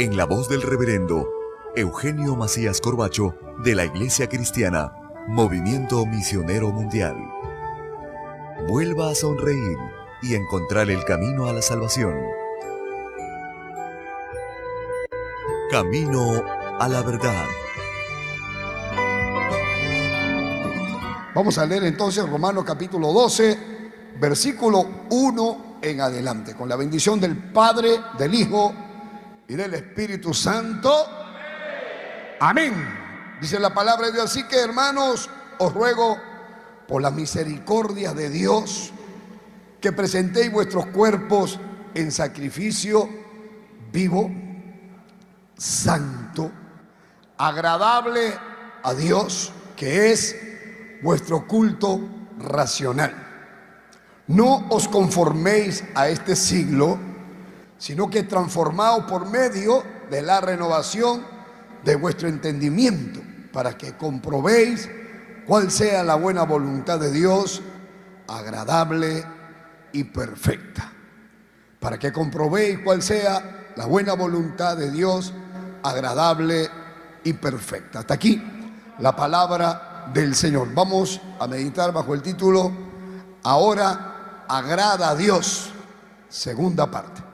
en la voz del reverendo Eugenio Macías Corbacho de la Iglesia Cristiana Movimiento Misionero Mundial. Vuelva a sonreír y encontrar el camino a la salvación. Camino a la verdad. Vamos a leer entonces Romanos capítulo 12, versículo 1 en adelante, con la bendición del Padre, del Hijo y del Espíritu Santo. Amén. Dice la palabra de Dios. Así que hermanos, os ruego por la misericordia de Dios que presentéis vuestros cuerpos en sacrificio vivo, santo, agradable a Dios, que es vuestro culto racional. No os conforméis a este siglo, sino que transformado por medio de la renovación de vuestro entendimiento, para que comprobéis cuál sea la buena voluntad de Dios, agradable y perfecta. Para que comprobéis cuál sea la buena voluntad de Dios, agradable y perfecta. Hasta aquí la palabra del Señor. Vamos a meditar bajo el título, ahora agrada a Dios, segunda parte.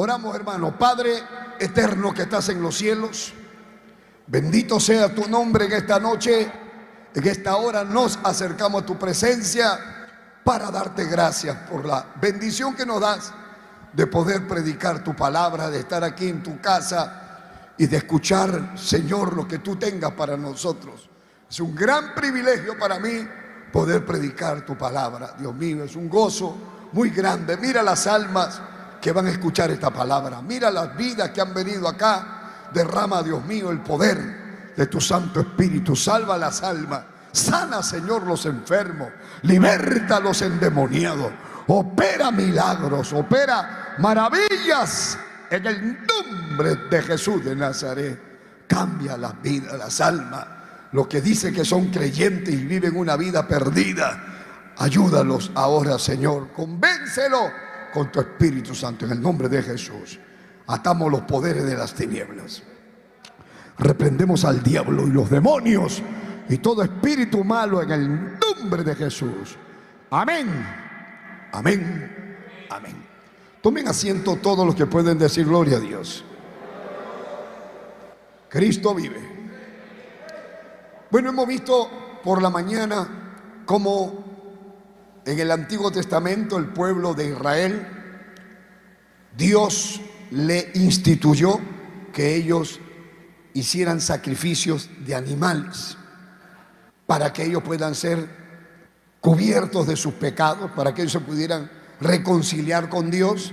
Oramos, hermano. Padre eterno que estás en los cielos, bendito sea tu nombre en esta noche. En esta hora nos acercamos a tu presencia para darte gracias por la bendición que nos das de poder predicar tu palabra, de estar aquí en tu casa y de escuchar, Señor, lo que tú tengas para nosotros. Es un gran privilegio para mí poder predicar tu palabra. Dios mío, es un gozo muy grande. Mira las almas que van a escuchar esta palabra. Mira las vidas que han venido acá. Derrama, Dios mío, el poder de tu Santo Espíritu. Salva las almas. Sana, Señor, los enfermos. Liberta a los endemoniados. Opera milagros. Opera maravillas en el nombre de Jesús de Nazaret. Cambia las vidas, las almas. Los que dicen que son creyentes y viven una vida perdida. Ayúdalos ahora, Señor. Convéncelo con tu Espíritu Santo en el nombre de Jesús. Atamos los poderes de las tinieblas. Reprendemos al diablo y los demonios y todo espíritu malo en el nombre de Jesús. Amén. Amén. Amén. Tomen asiento todos los que pueden decir gloria a Dios. Cristo vive. Bueno, hemos visto por la mañana cómo en el Antiguo Testamento el pueblo de Israel, Dios le instituyó que ellos hicieran sacrificios de animales para que ellos puedan ser cubiertos de sus pecados, para que ellos se pudieran reconciliar con Dios.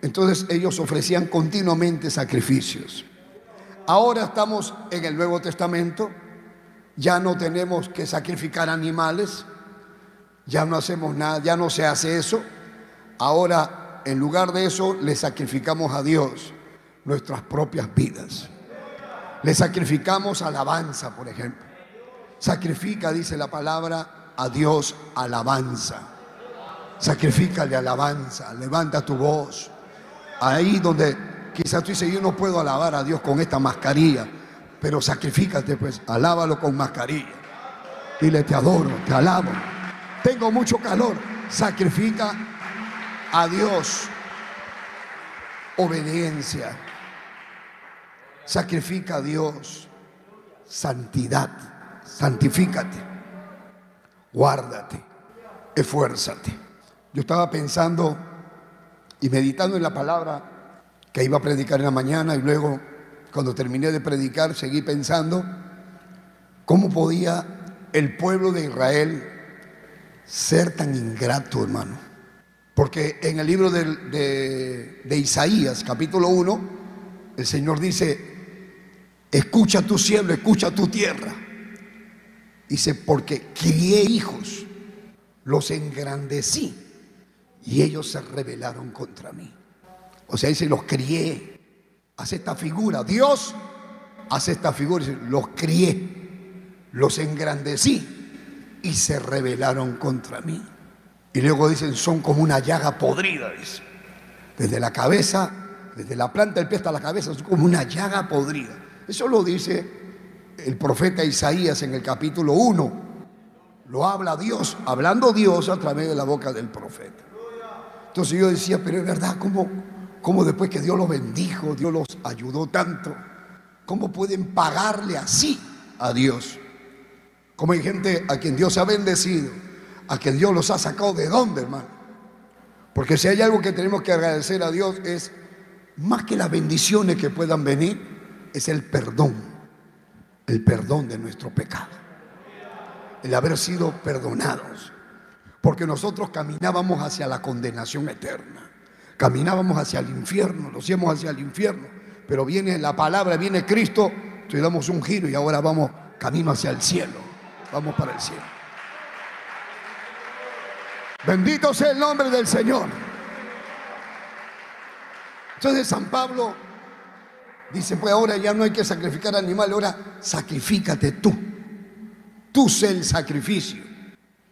Entonces ellos ofrecían continuamente sacrificios. Ahora estamos en el Nuevo Testamento, ya no tenemos que sacrificar animales, ya no hacemos nada, ya no se hace eso. Ahora, en lugar de eso, le sacrificamos a Dios nuestras propias vidas. Le sacrificamos alabanza, por ejemplo. Sacrifica, dice la palabra, a Dios alabanza. Sacrifícale alabanza, levanta tu voz. Ahí donde quizás tú dices, yo no puedo alabar a Dios con esta mascarilla, pero sacrifícate pues, alábalo con mascarilla. Dile, te adoro, te alabo. Tengo mucho calor. Sacrifica a Dios obediencia. Sacrifica a Dios santidad. Santifícate. Guárdate. Esfuérzate. Yo estaba pensando y meditando en la palabra que iba a predicar en la mañana y luego cuando terminé de predicar seguí pensando cómo podía el pueblo de Israel ser tan ingrato, hermano. Porque en el libro de, Isaías, capítulo 1, el Señor dice, escucha tu cielo, escucha tu tierra. Dice, porque crié hijos, los engrandecí y ellos se rebelaron contra mí. O sea, dice, los crié. Hace esta figura. Dios hace esta figura. Dice, los crié, los engrandecí y se rebelaron contra mí. Y luego dicen, son como una llaga podrida, dice. Desde la cabeza, desde la planta del pie hasta la cabeza, son como una llaga podrida. Eso lo dice el profeta Isaías en el capítulo 1. Lo habla Dios, hablando Dios a través de la boca del profeta. Entonces yo decía, pero es verdad, ¿cómo, cómo después que Dios los bendijo, Dios los ayudó tanto, cómo pueden pagarle así a Dios? Como hay gente a quien Dios ha bendecido a que Dios los ha sacado de dónde, hermano. Porque si hay algo que tenemos que agradecer a Dios es, más que las bendiciones que puedan venir, es el perdón, el perdón de nuestro pecado, el haber sido perdonados. Porque nosotros caminábamos hacia la condenación eterna, caminábamos hacia el infierno, nos íbamos hacia el infierno, pero viene la palabra, viene Cristo, entonces damos un giro y ahora vamos camino hacia el cielo, vamos para el cielo. Bendito sea el nombre del Señor. Entonces San Pablo dice, pues ahora ya no hay que sacrificar animales, ahora sacrifícate tú. Tú sé el sacrificio.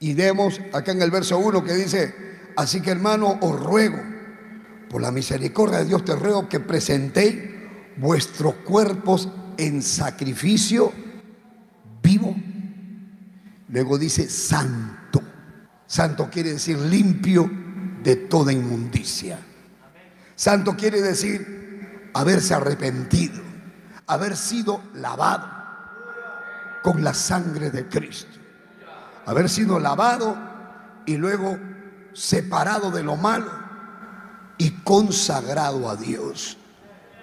Y vemos acá en el verso 1 que dice, así que hermano, os ruego, por la misericordia de Dios te ruego que presentéis vuestros cuerpos en sacrificio vivo. Luego dice santo Santo quiere decir limpio de toda inmundicia. Santo quiere decir haberse arrepentido, haber sido lavado con la sangre de Cristo. Haber sido lavado y luego separado de lo malo y consagrado a Dios.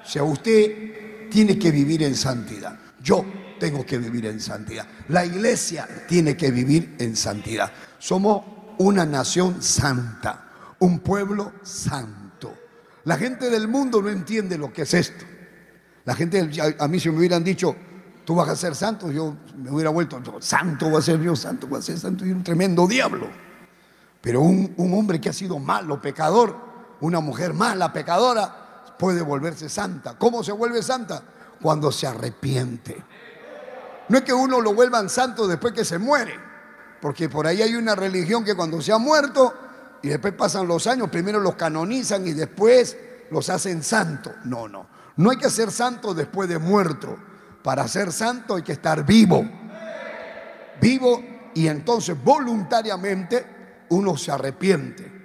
O sea, usted tiene que vivir en santidad. Yo tengo que vivir en santidad. La iglesia tiene que vivir en santidad. Somos una nación santa, un pueblo santo. La gente del mundo no entiende lo que es esto. La gente, a mí si me hubieran dicho, tú vas a ser santo, yo me hubiera vuelto, santo va a ser yo, santo va a ser santo, y un tremendo diablo. Pero un, un hombre que ha sido malo, pecador, una mujer mala, pecadora, puede volverse santa. ¿Cómo se vuelve santa? Cuando se arrepiente. No es que uno lo vuelvan santo después que se muere. Porque por ahí hay una religión que cuando se ha muerto y después pasan los años, primero los canonizan y después los hacen santos. No, no. No hay que ser santo después de muerto. Para ser santo hay que estar vivo. Vivo y entonces voluntariamente uno se arrepiente.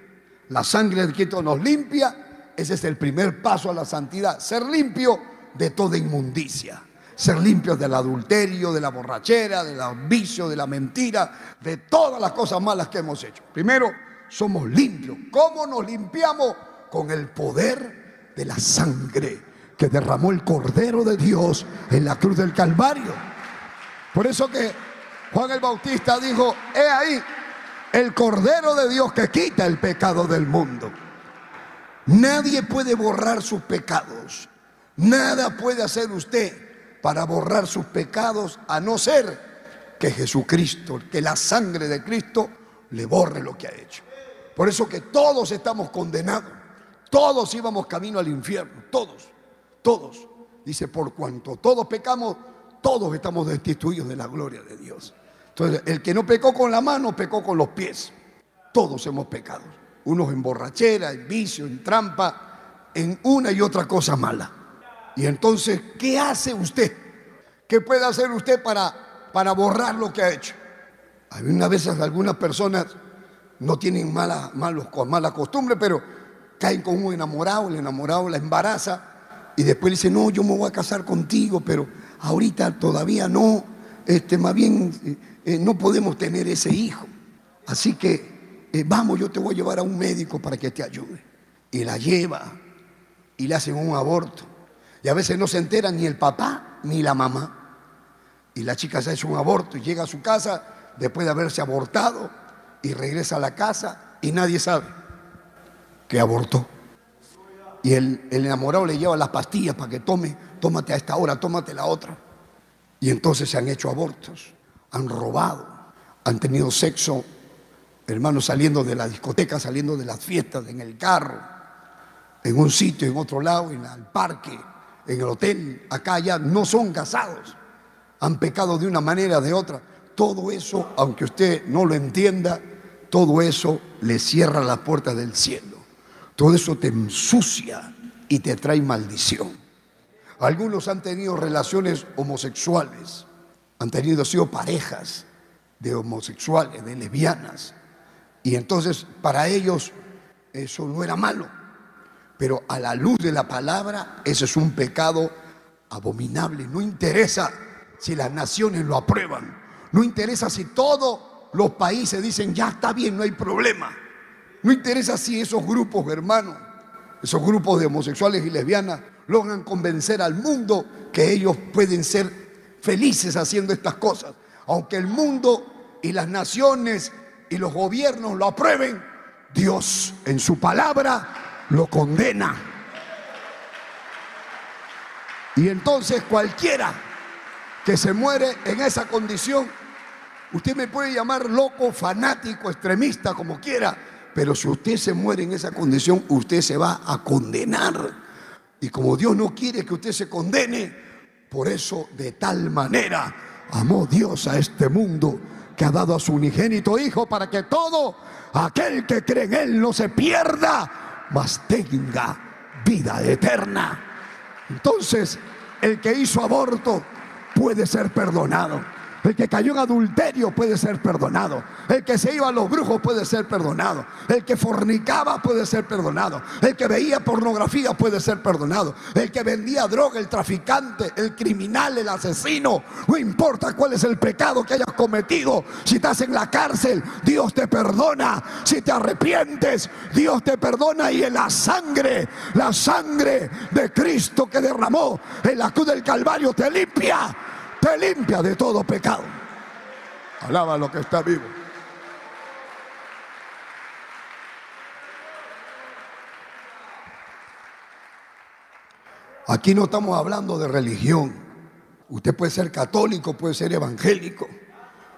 La sangre de Cristo nos limpia. Ese es el primer paso a la santidad. Ser limpio de toda inmundicia ser limpios del adulterio, de la borrachera, del vicio, de la mentira, de todas las cosas malas que hemos hecho. Primero, somos limpios. ¿Cómo nos limpiamos? Con el poder de la sangre que derramó el Cordero de Dios en la cruz del Calvario. Por eso que Juan el Bautista dijo, he ahí el Cordero de Dios que quita el pecado del mundo. Nadie puede borrar sus pecados. Nada puede hacer usted para borrar sus pecados, a no ser que Jesucristo, que la sangre de Cristo le borre lo que ha hecho. Por eso que todos estamos condenados, todos íbamos camino al infierno, todos, todos. Dice, por cuanto todos pecamos, todos estamos destituidos de la gloria de Dios. Entonces, el que no pecó con la mano, pecó con los pies. Todos hemos pecado. Unos en borrachera, en vicio, en trampa, en una y otra cosa mala. Y entonces, ¿qué hace usted? ¿Qué puede hacer usted para, para borrar lo que ha hecho? Una veces algunas personas no tienen mala, malos, mala costumbre, pero caen con un enamorado, el enamorado la embaraza y después le dice, no, yo me voy a casar contigo, pero ahorita todavía no, este, más bien eh, eh, no podemos tener ese hijo. Así que eh, vamos, yo te voy a llevar a un médico para que te ayude. Y la lleva y le hacen un aborto. Y a veces no se entera ni el papá ni la mamá. Y la chica se ha hecho un aborto y llega a su casa después de haberse abortado y regresa a la casa y nadie sabe que abortó. Y el, el enamorado le lleva las pastillas para que tome, tómate a esta hora, tómate la otra. Y entonces se han hecho abortos, han robado, han tenido sexo, hermanos, saliendo de la discoteca, saliendo de las fiestas, en el carro, en un sitio, en otro lado, en el parque, en el hotel, acá, allá, no son casados. Han pecado de una manera o de otra. Todo eso, aunque usted no lo entienda, todo eso le cierra las puertas del cielo. Todo eso te ensucia y te trae maldición. Algunos han tenido relaciones homosexuales, han tenido, sido parejas de homosexuales, de lesbianas. Y entonces para ellos eso no era malo. Pero a la luz de la palabra, eso es un pecado abominable. No interesa si las naciones lo aprueban. No interesa si todos los países dicen, ya está bien, no hay problema. No interesa si esos grupos, hermanos, esos grupos de homosexuales y lesbianas logran convencer al mundo que ellos pueden ser felices haciendo estas cosas. Aunque el mundo y las naciones y los gobiernos lo aprueben, Dios en su palabra lo condena. Y entonces cualquiera que se muere en esa condición, usted me puede llamar loco, fanático, extremista, como quiera, pero si usted se muere en esa condición, usted se va a condenar. Y como Dios no quiere que usted se condene, por eso de tal manera amó Dios a este mundo que ha dado a su unigénito Hijo para que todo aquel que cree en Él no se pierda, mas tenga vida eterna. Entonces, el que hizo aborto puede ser perdonado. El que cayó en adulterio puede ser perdonado. El que se iba a los brujos puede ser perdonado. El que fornicaba puede ser perdonado. El que veía pornografía puede ser perdonado. El que vendía droga, el traficante, el criminal, el asesino. No importa cuál es el pecado que hayas cometido. Si estás en la cárcel, Dios te perdona. Si te arrepientes, Dios te perdona. Y en la sangre, la sangre de Cristo que derramó en la cruz del Calvario te limpia te limpia de todo pecado. Alaba lo que está vivo. Aquí no estamos hablando de religión. Usted puede ser católico, puede ser evangélico,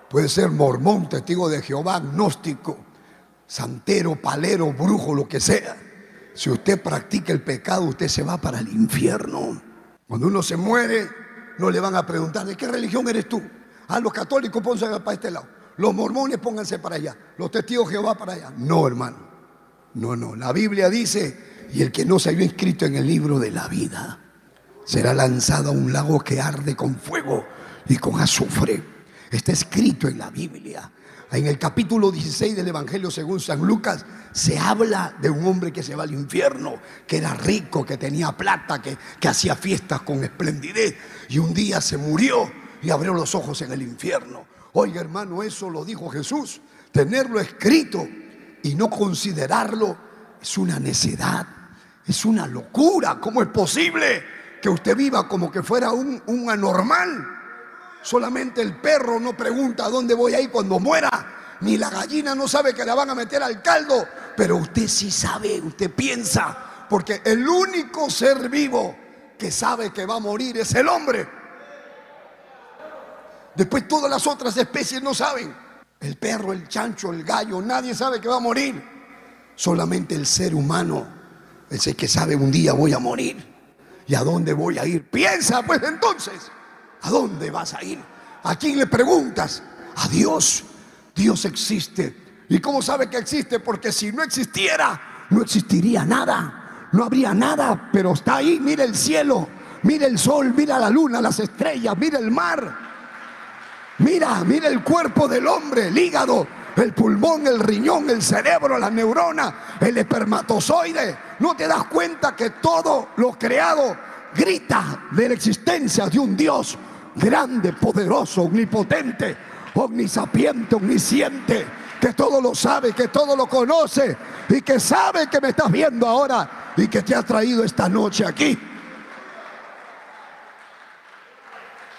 puede ser mormón, testigo de Jehová, agnóstico, santero, palero, brujo, lo que sea. Si usted practica el pecado, usted se va para el infierno. Cuando uno se muere, no le van a preguntar, ¿de qué religión eres tú? A los católicos pónganse para este lado. Los mormones pónganse para allá. Los testigos de Jehová para allá. No, hermano. No, no. La Biblia dice, y el que no se haya inscrito en el libro de la vida será lanzado a un lago que arde con fuego y con azufre. Está escrito en la Biblia. En el capítulo 16 del Evangelio según San Lucas se habla de un hombre que se va al infierno, que era rico, que tenía plata, que, que hacía fiestas con esplendidez y un día se murió y abrió los ojos en el infierno. Oiga hermano, eso lo dijo Jesús. Tenerlo escrito y no considerarlo es una necedad, es una locura. ¿Cómo es posible que usted viva como que fuera un, un anormal? Solamente el perro no pregunta a dónde voy a ir cuando muera. Ni la gallina no sabe que la van a meter al caldo. Pero usted sí sabe, usted piensa. Porque el único ser vivo que sabe que va a morir es el hombre. Después todas las otras especies no saben. El perro, el chancho, el gallo, nadie sabe que va a morir. Solamente el ser humano es el que sabe un día voy a morir. ¿Y a dónde voy a ir? Piensa pues entonces. ¿A dónde vas a ir? ¿A quién le preguntas? a Dios. Dios existe. ¿Y cómo sabe que existe? Porque si no existiera, no existiría nada. No habría nada, pero está ahí. Mira el cielo, mira el sol, mira la luna, las estrellas, mira el mar. Mira, mira el cuerpo del hombre, el hígado, el pulmón, el riñón, el cerebro, la neurona, el espermatozoide. ¿No te das cuenta que todo lo creado grita de la existencia de un Dios grande, poderoso, omnipotente, omnisapiente, omnisciente, que todo lo sabe, que todo lo conoce y que sabe que me estás viendo ahora y que te ha traído esta noche aquí?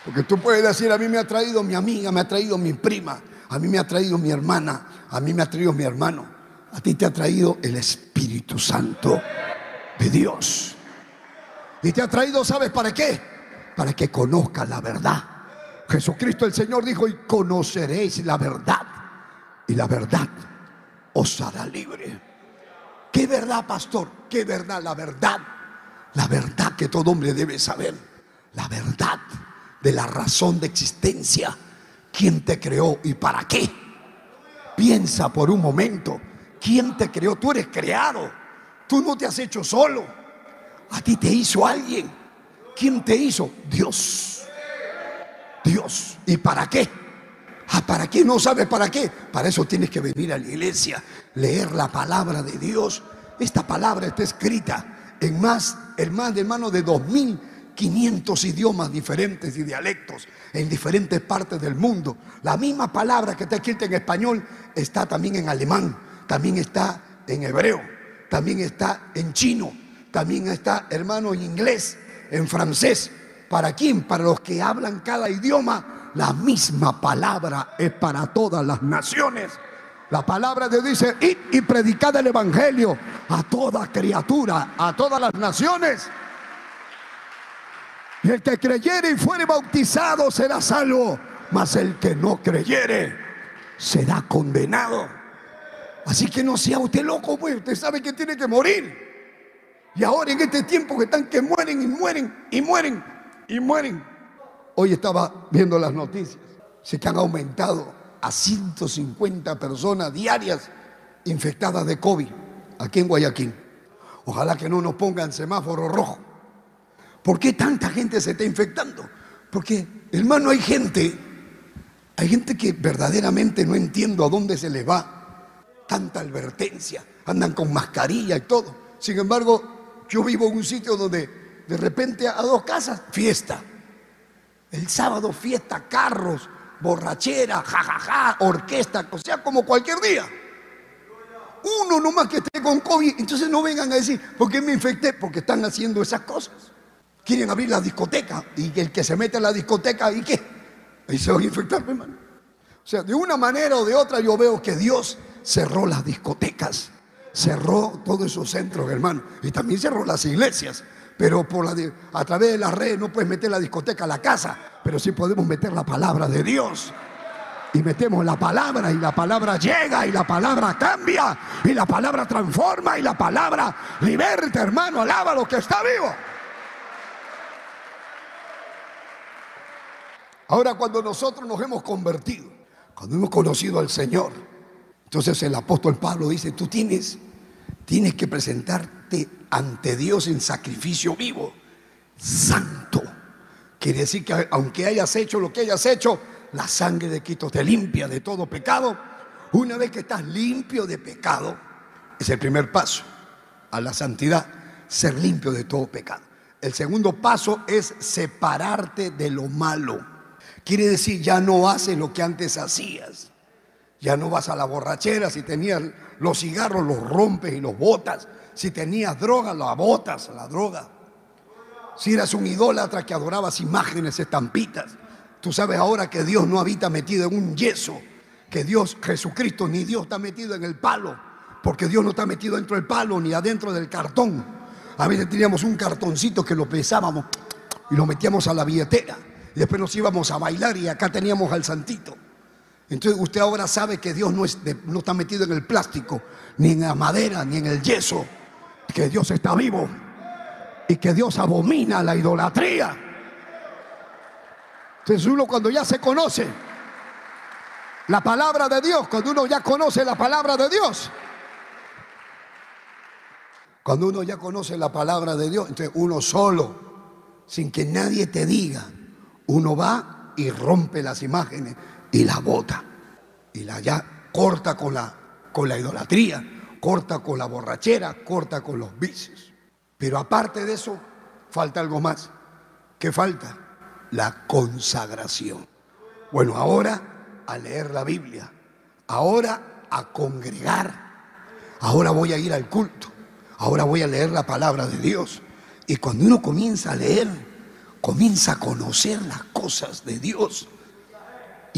Porque tú puedes decir, a mí me ha traído mi amiga, me ha traído mi prima, a mí me ha traído mi hermana, a mí me ha traído mi hermano. A ti te ha traído el Espíritu Santo de Dios. Y te ha traído, ¿sabes para qué? Para que conozcas la verdad. Jesucristo el Señor dijo, y conoceréis la verdad. Y la verdad os hará libre. ¿Qué verdad, pastor? ¿Qué verdad? La verdad. La verdad que todo hombre debe saber. La verdad de la razón de existencia. ¿Quién te creó y para qué? Piensa por un momento. ¿Quién te creó? Tú eres creado. Tú no te has hecho solo. A ti te hizo alguien. ¿Quién te hizo? Dios. Dios. ¿Y para qué? Ah, ¿Para qué? No sabes para qué. Para eso tienes que venir a la iglesia, leer la palabra de Dios. Esta palabra está escrita en más, en más de mano de dos mil 500 idiomas diferentes y dialectos en diferentes partes del mundo. La misma palabra que está escrita en español está también en alemán, también está en hebreo, también está en chino, también está, hermano, en inglés, en francés. ¿Para quién? Para los que hablan cada idioma. La misma palabra es para todas las naciones. La palabra de Dios dice, id y predicad el Evangelio a toda criatura, a todas las naciones. Y el que creyere y fuere bautizado será salvo, mas el que no creyere será condenado. Así que no sea usted loco, pues usted sabe que tiene que morir. Y ahora en este tiempo que están que mueren y mueren y mueren y mueren. Hoy estaba viendo las noticias. Se que han aumentado a 150 personas diarias infectadas de COVID aquí en Guayaquil. Ojalá que no nos pongan semáforo rojo. ¿Por qué tanta gente se está infectando? Porque, hermano, hay gente, hay gente que verdaderamente no entiendo a dónde se les va tanta advertencia. Andan con mascarilla y todo. Sin embargo, yo vivo en un sitio donde de repente a dos casas, fiesta. El sábado fiesta, carros, borrachera, jajaja, orquesta, o sea, como cualquier día. Uno nomás que esté con COVID, entonces no vengan a decir, ¿por qué me infecté? Porque están haciendo esas cosas quieren abrir la discoteca y el que se mete en la discoteca, ¿y qué? Ahí se va a infectar, hermano. O sea, de una manera o de otra yo veo que Dios cerró las discotecas, cerró todos esos centros, hermano, y también cerró las iglesias. Pero por a través de las redes no puedes meter la discoteca a la casa, pero sí podemos meter la palabra de Dios. Y metemos la palabra y la palabra llega y la palabra cambia y la palabra transforma y la palabra liberta, hermano, alaba lo que está vivo. Ahora cuando nosotros nos hemos convertido, cuando hemos conocido al Señor, entonces el apóstol Pablo dice, tú tienes, tienes que presentarte ante Dios en sacrificio vivo, santo. Quiere decir que aunque hayas hecho lo que hayas hecho, la sangre de Cristo te limpia de todo pecado. Una vez que estás limpio de pecado, es el primer paso a la santidad, ser limpio de todo pecado. El segundo paso es separarte de lo malo. Quiere decir, ya no haces lo que antes hacías. Ya no vas a la borrachera. Si tenías los cigarros, los rompes y los botas. Si tenías droga, la botas, la droga. Si eras un idólatra que adorabas imágenes, estampitas. Tú sabes ahora que Dios no habita metido en un yeso. Que Dios, Jesucristo, ni Dios está metido en el palo. Porque Dios no está metido dentro del palo ni adentro del cartón. A veces teníamos un cartoncito que lo pesábamos y lo metíamos a la billetera después nos íbamos a bailar y acá teníamos al santito. Entonces usted ahora sabe que Dios no, está metido en el plástico, ni en la madera, ni en el yeso, que Dios está vivo y que Dios abomina la idolatría. Entonces uno cuando ya se conoce, La palabra de Dios, cuando uno ya conoce la palabra de Dios. Cuando uno ya conoce la palabra de Dios, entonces uno solo, sin que nadie te diga, uno va y rompe las imágenes y la bota. Y la ya corta con la, con la idolatría, corta con la borrachera, corta con los vicios. Pero aparte de eso, falta algo más. ¿Qué falta? La consagración. Bueno, ahora a leer la Biblia, ahora a congregar, ahora voy a ir al culto, ahora voy a leer la palabra de Dios. Y cuando uno comienza a leer, comienza a conocer las cosas de Dios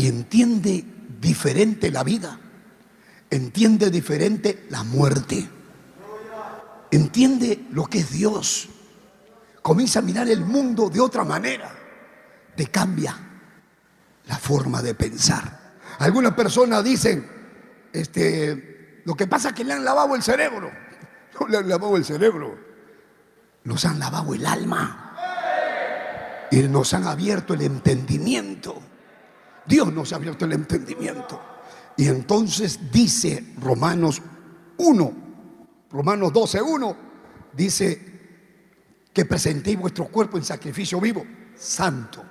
y entiende diferente la vida, entiende diferente la muerte, entiende lo que es Dios, comienza a mirar el mundo de otra manera, te cambia la forma de pensar. Algunas personas dicen, este, lo que pasa es que le han lavado el cerebro, no le han lavado el cerebro, nos han lavado el alma y nos han abierto el entendimiento. Dios nos ha abierto el entendimiento. Y entonces dice Romanos 1, Romanos 12, 1, dice que presentéis vuestro cuerpo en sacrificio vivo, santo,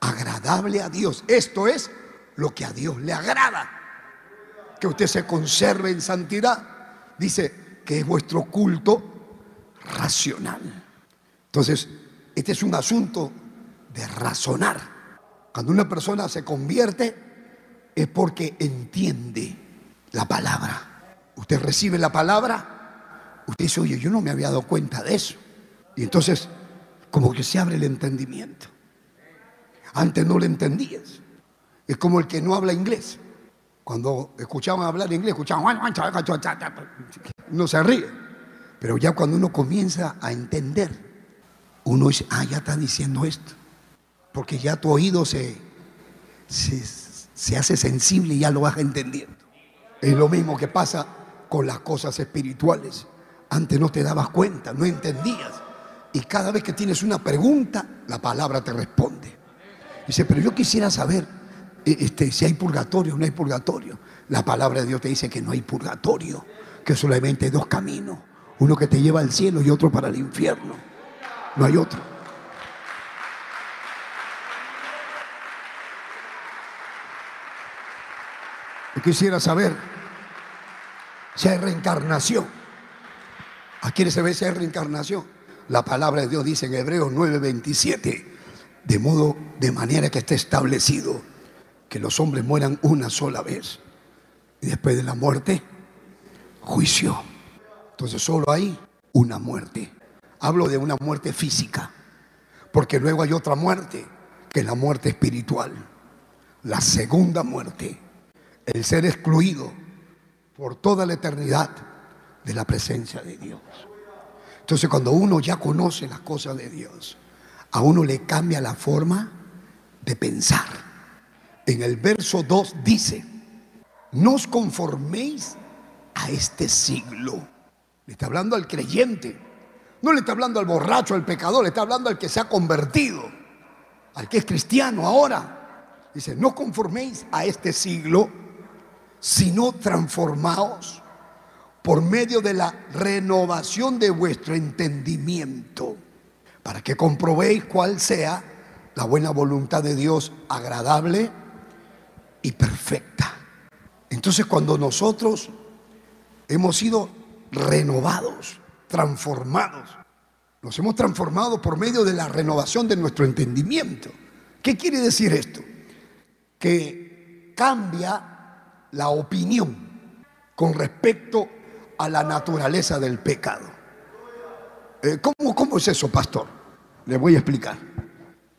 agradable a Dios. Esto es lo que a Dios le agrada. Que usted se conserve en santidad. Dice que es vuestro culto racional. Entonces, este es un asunto de razonar. Cuando una persona se convierte es porque entiende la palabra. Usted recibe la palabra, usted dice, oye, yo no me había dado cuenta de eso. Y entonces, como que se abre el entendimiento. Antes no lo entendías. Es como el que no habla inglés. Cuando escuchaban hablar inglés, escuchaban, no se ríe. Pero ya cuando uno comienza a entender, uno dice, ah, ya está diciendo esto. Porque ya tu oído se, se, hace sensible y ya lo vas entendiendo. Es lo mismo que pasa con las cosas espirituales. Antes no te dabas cuenta, no entendías. Y cada vez que tienes una pregunta, la palabra te responde. Dice, pero yo quisiera saber eh, este, si hay purgatorio o no hay purgatorio. La palabra de Dios te dice que no hay purgatorio, que solamente hay dos caminos. Uno que te lleva al cielo y otro para el infierno. No hay otro. Quisiera saber si hay reencarnación. ¿A quién se ve si hay reencarnación? La palabra de Dios dice en Hebreos 9:27, de modo, de manera que esté establecido que los hombres mueran una sola vez. Y después de la muerte, juicio. Entonces solo hay una muerte. Hablo de una muerte física, porque luego hay otra muerte, que es la muerte espiritual, la segunda muerte, el ser excluido por toda la eternidad de la presencia de Dios. Entonces cuando uno ya conoce las cosas de Dios, a uno le cambia la forma de pensar. En el verso 2 dice, no os conforméis a este siglo. Le está hablando al creyente. No le está hablando al borracho, al pecador, le está hablando al que se ha convertido, al que es cristiano ahora. Dice, no conforméis a este siglo, sino transformaos por medio de la renovación de vuestro entendimiento, para que comprobéis cuál sea la buena voluntad de Dios agradable y perfecta. Entonces cuando nosotros hemos sido renovados, transformados. Nos hemos transformado por medio de la renovación de nuestro entendimiento. ¿Qué quiere decir esto? Que cambia la opinión con respecto a la naturaleza del pecado. Eh, ¿cómo, ¿Cómo es eso, pastor? Le voy a explicar.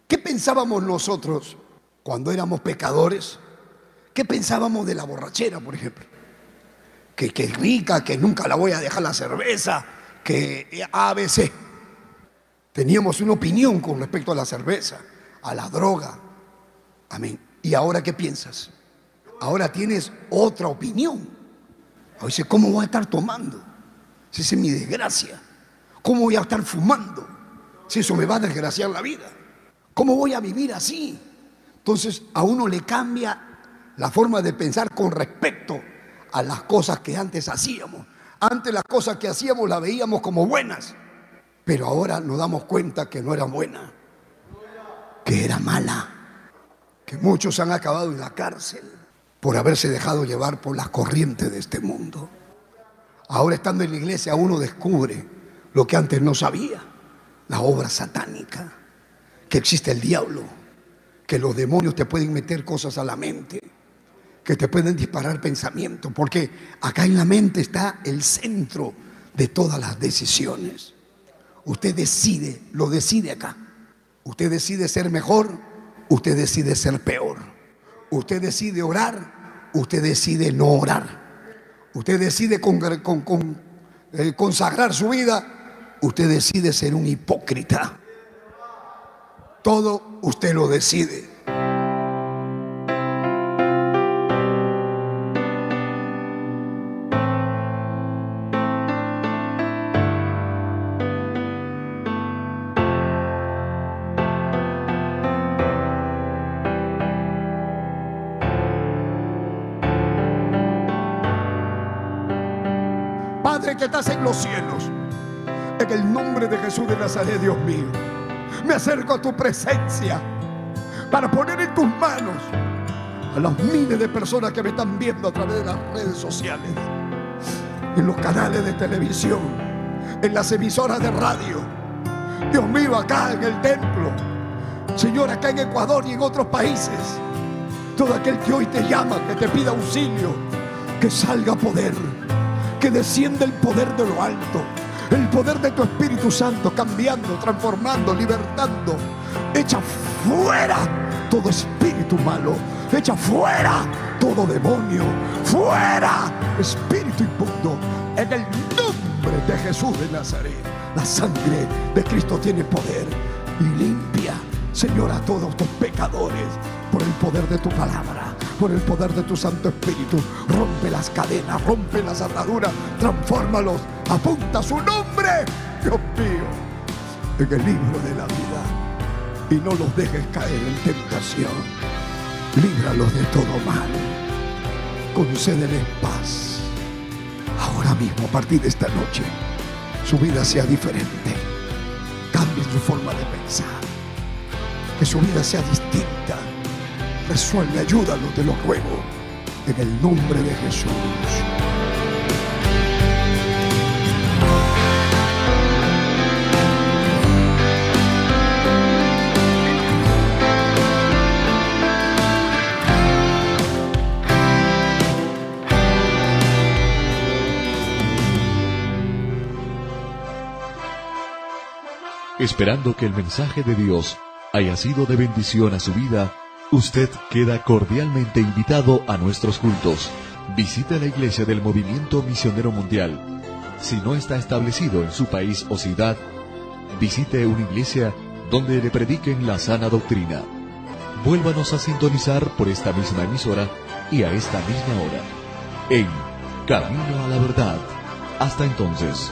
¿Qué pensábamos nosotros cuando éramos pecadores? ¿Qué pensábamos de la borrachera, por ejemplo? Que, que es rica, que nunca la voy a dejar la cerveza, que ABC teníamos una opinión con respecto a la cerveza, a la droga. Amén. ¿Y ahora qué piensas? Ahora tienes otra opinión. Dice, ¿cómo voy a estar tomando? Si esa es mi desgracia. ¿Cómo voy a estar fumando? Si eso me va a desgraciar la vida. ¿Cómo voy a vivir así? Entonces a uno le cambia la forma de pensar con respecto a las cosas que antes hacíamos. Antes las cosas que hacíamos las veíamos como buenas, pero ahora nos damos cuenta que no eran buenas, que era mala, que muchos han acabado en la cárcel por haberse dejado llevar por las corrientes de este mundo. Ahora estando en la iglesia uno descubre lo que antes no sabía, la obra satánica, que existe el diablo, que los demonios te pueden meter cosas a la mente, que te pueden disparar pensamientos, porque acá en la mente está el centro de todas las decisiones. Usted decide, lo decide acá. Usted decide ser mejor, usted decide ser peor. Usted decide orar, usted decide no orar. Usted decide eh, consagrar su vida, usted decide ser un hipócrita. Todo usted lo decide. Los cielos. En el nombre de Jesús de Nazaret, Dios mío, me acerco a tu presencia para poner en tus manos a los miles de personas que me están viendo a través de las redes sociales, en los canales de televisión, en las emisoras de radio. Dios mío, acá en el templo, Señor, acá en Ecuador y en otros países. Todo aquel que hoy te llama, que te pida auxilio, que salga poder que desciende el poder de lo alto, el poder de tu Espíritu Santo, cambiando, transformando, libertando. Echa fuera todo espíritu malo, echa fuera todo demonio, fuera espíritu impundo, en el nombre de Jesús de Nazaret. La sangre de Cristo tiene poder y limpia, Señor, a todos tus pecadores por el poder de tu palabra por el poder de tu Santo Espíritu. Rompe las cadenas, rompe las ataduras, transfórmalos, apunta su nombre, Dios mío, en el libro de la vida. Y no los dejes caer en tentación. Líbralos de todo mal. Concédeles paz. Ahora mismo, a partir de esta noche, su vida sea diferente. Cambie su forma de pensar. Que su vida sea distinta resuelve, ayúdalo, te lo ruego, en el nombre de Jesús. Esperando que el mensaje de Dios haya sido de bendición a su vida, Usted queda cordialmente invitado a nuestros cultos. Visite la iglesia del Movimiento Misionero Mundial. Si no está establecido en su país o ciudad, visite una iglesia donde le prediquen la sana doctrina. Vuélvanos a sintonizar por esta misma emisora y a esta misma hora. En Camino a la Verdad. Hasta entonces.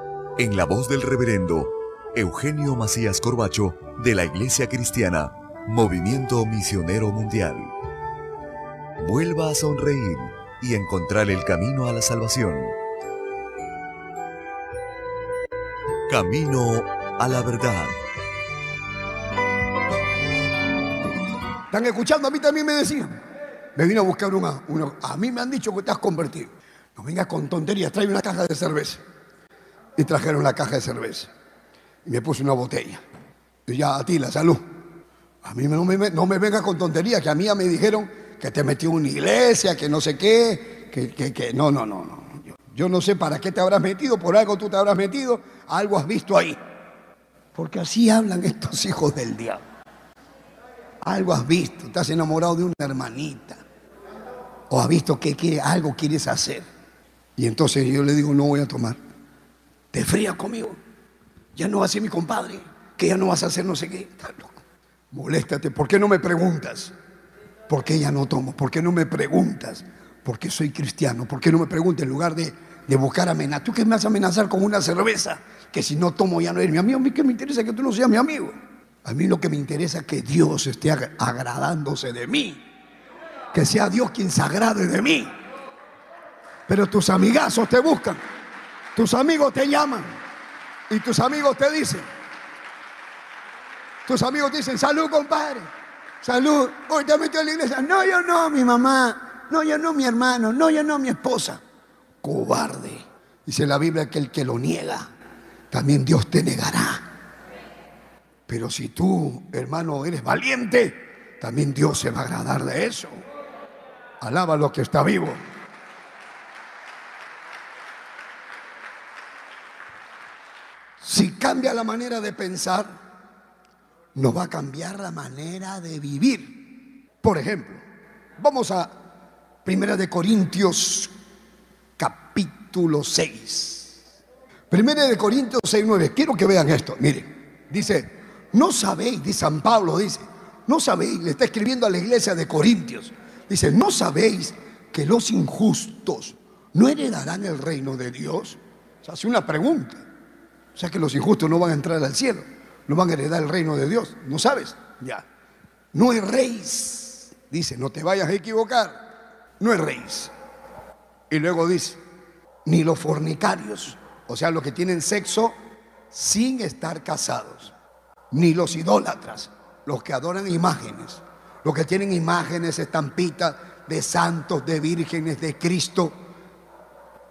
en la voz del reverendo Eugenio Macías Corbacho de la Iglesia Cristiana, Movimiento Misionero Mundial. Vuelva a sonreír y encontrar el camino a la salvación. Camino a la verdad. ¿Están escuchando? A mí también me decían. Me vino a buscar una, A mí me han dicho que has convertido. No vengas con tonterías, trae una caja de cerveza y trajeron la caja de cerveza. Y me puse una botella. Y ya a ti la salud. A mí no me, no me venga con tonterías, que a mí ya me dijeron que te metió en una iglesia, que no sé qué, que, que, que no, no, no, no. Yo, yo, no sé para qué te habrás metido, por algo tú te habrás metido, algo has visto ahí. Porque así hablan estos hijos del diablo. Algo has visto, estás enamorado de una hermanita. O has visto que, algo quieres hacer. Y entonces yo le digo, no voy a tomar te frías conmigo. Ya no vas a ser mi compadre, que ya no vas a hacer no sé qué. Moléstate, ¿por qué no me preguntas? ¿Por qué ya no tomo? ¿Por qué no me preguntas? ¿Por qué soy cristiano? ¿Por qué no me preguntas en lugar de, de buscar amenazar? ¿Tú qué me vas a amenazar con una cerveza? Que si no tomo ya no eres mi amigo. A mí qué me interesa que tú no seas mi amigo. A mí lo que me interesa es que Dios esté agradándose de mí. Que sea Dios quien se agrade de mí. Pero tus amigazos te buscan. Tus amigos te llaman y tus amigos te dicen, tus amigos te dicen, salud compadre, salud, hoy te metido en la iglesia. No, yo no, mi mamá, no, yo no, mi hermano, no, yo no, mi esposa. Cobarde. Dice la Biblia que el que lo niega, también Dios te negará. Pero si tú, hermano, eres valiente, también Dios se va a agradar de eso. Alaba lo que está vivo. Si cambia la manera de pensar, nos va a cambiar la manera de vivir. Por ejemplo, vamos a Primera de Corintios capítulo 6. Primera de Corintios 6, 9. Quiero que vean esto. Miren, dice, no sabéis, dice San Pablo, dice, no sabéis, le está escribiendo a la iglesia de Corintios. Dice, no sabéis que los injustos no heredarán el reino de Dios. O hace una pregunta. O sea que los injustos no van a entrar al cielo, no van a heredar el reino de Dios. ¿No sabes? Ya. No es rey, Dice, no te vayas a equivocar. No es rey. Y luego dice, ni los fornicarios, o sea, los que tienen sexo sin estar casados, ni los idólatras, los que adoran imágenes, los que tienen imágenes, estampitas de santos, de vírgenes, de Cristo,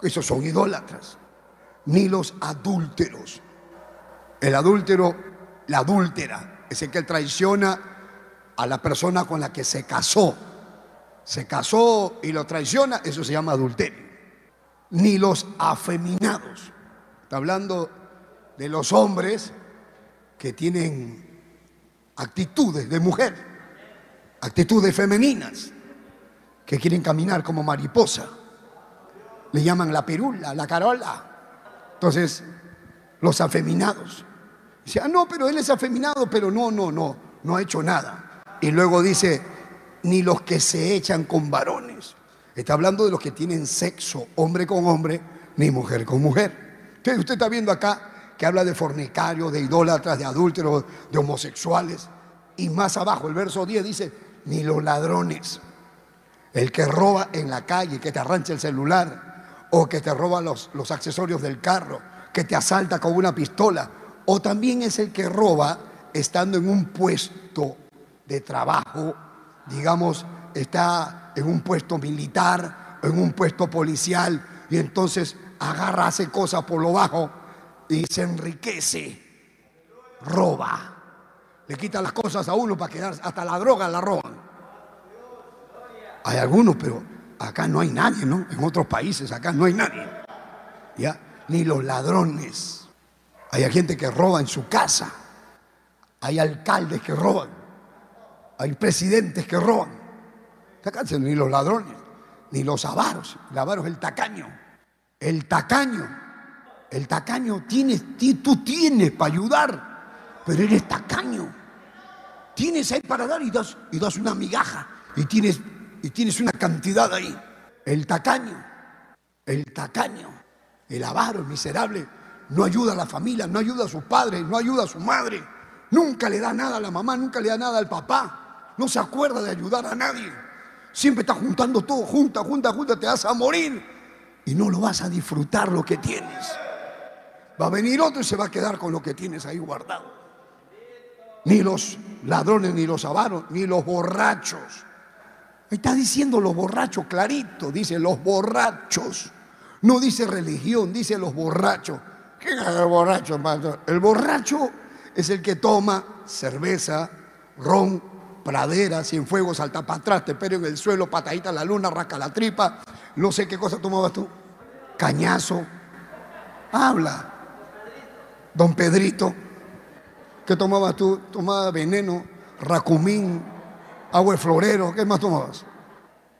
esos son idólatras ni los adúlteros. El adúltero, la adúltera, es el que traiciona a la persona con la que se casó. Se casó y lo traiciona, eso se llama adulterio. Ni los afeminados. Está hablando de los hombres que tienen actitudes de mujer, actitudes femeninas, que quieren caminar como mariposa. Le llaman la pirula, la carola. Entonces, los afeminados. Dice, ah, no, pero él es afeminado, pero no, no, no, no ha hecho nada. Y luego dice, ni los que se echan con varones. Está hablando de los que tienen sexo, hombre con hombre, ni mujer con mujer. Entonces, usted está viendo acá que habla de fornicarios, de idólatras, de adúlteros, de homosexuales. Y más abajo, el verso 10 dice, ni los ladrones. El que roba en la calle, que te arrancha el celular, o que te roba los, los accesorios del carro, que te asalta con una pistola, o también es el que roba estando en un puesto de trabajo, digamos, está en un puesto militar, en un puesto policial, y entonces agarra, hace cosas por lo bajo y se enriquece, roba, le quita las cosas a uno para quedar, hasta la droga la roban. Hay algunos, pero acá no hay nadie, ¿no? En otros países acá no hay nadie. ¿Ya? Ni los ladrones. Hay gente que roba en su casa. Hay alcaldes que roban. Hay presidentes que roban. Acá ni los ladrones, ni los avaros. El avaro es el tacaño. El tacaño. El tacaño tienes, tú tienes para ayudar, pero eres tacaño. Tienes ahí para dar y das, y das una migaja. Y tienes y tienes una cantidad ahí. El tacaño, el tacaño, el avaro, el miserable, no ayuda a la familia, no ayuda a sus padres, no ayuda a su madre. Nunca le da nada a la mamá, nunca le da nada al papá. No se acuerda de ayudar a nadie. Siempre está juntando todo, junta, junta, junta, te vas a morir y no lo vas a disfrutar lo que tienes. Va a venir otro y se va a quedar con lo que tienes ahí guardado. Ni los ladrones, ni los avaros, ni los borrachos Está diciendo los borrachos, clarito, dice los borrachos. No dice religión, dice los borrachos. ¿Quién es el borracho? El borracho es el que toma cerveza, ron, pradera, fuego, salta para atrás, te pego en el suelo, patadita la luna, rasca la tripa. No sé qué cosa tomabas tú. Cañazo. Habla. Don Pedrito. ¿Qué tomabas tú? Tomaba veneno, racumín, agua de florero, ¿qué más tomabas?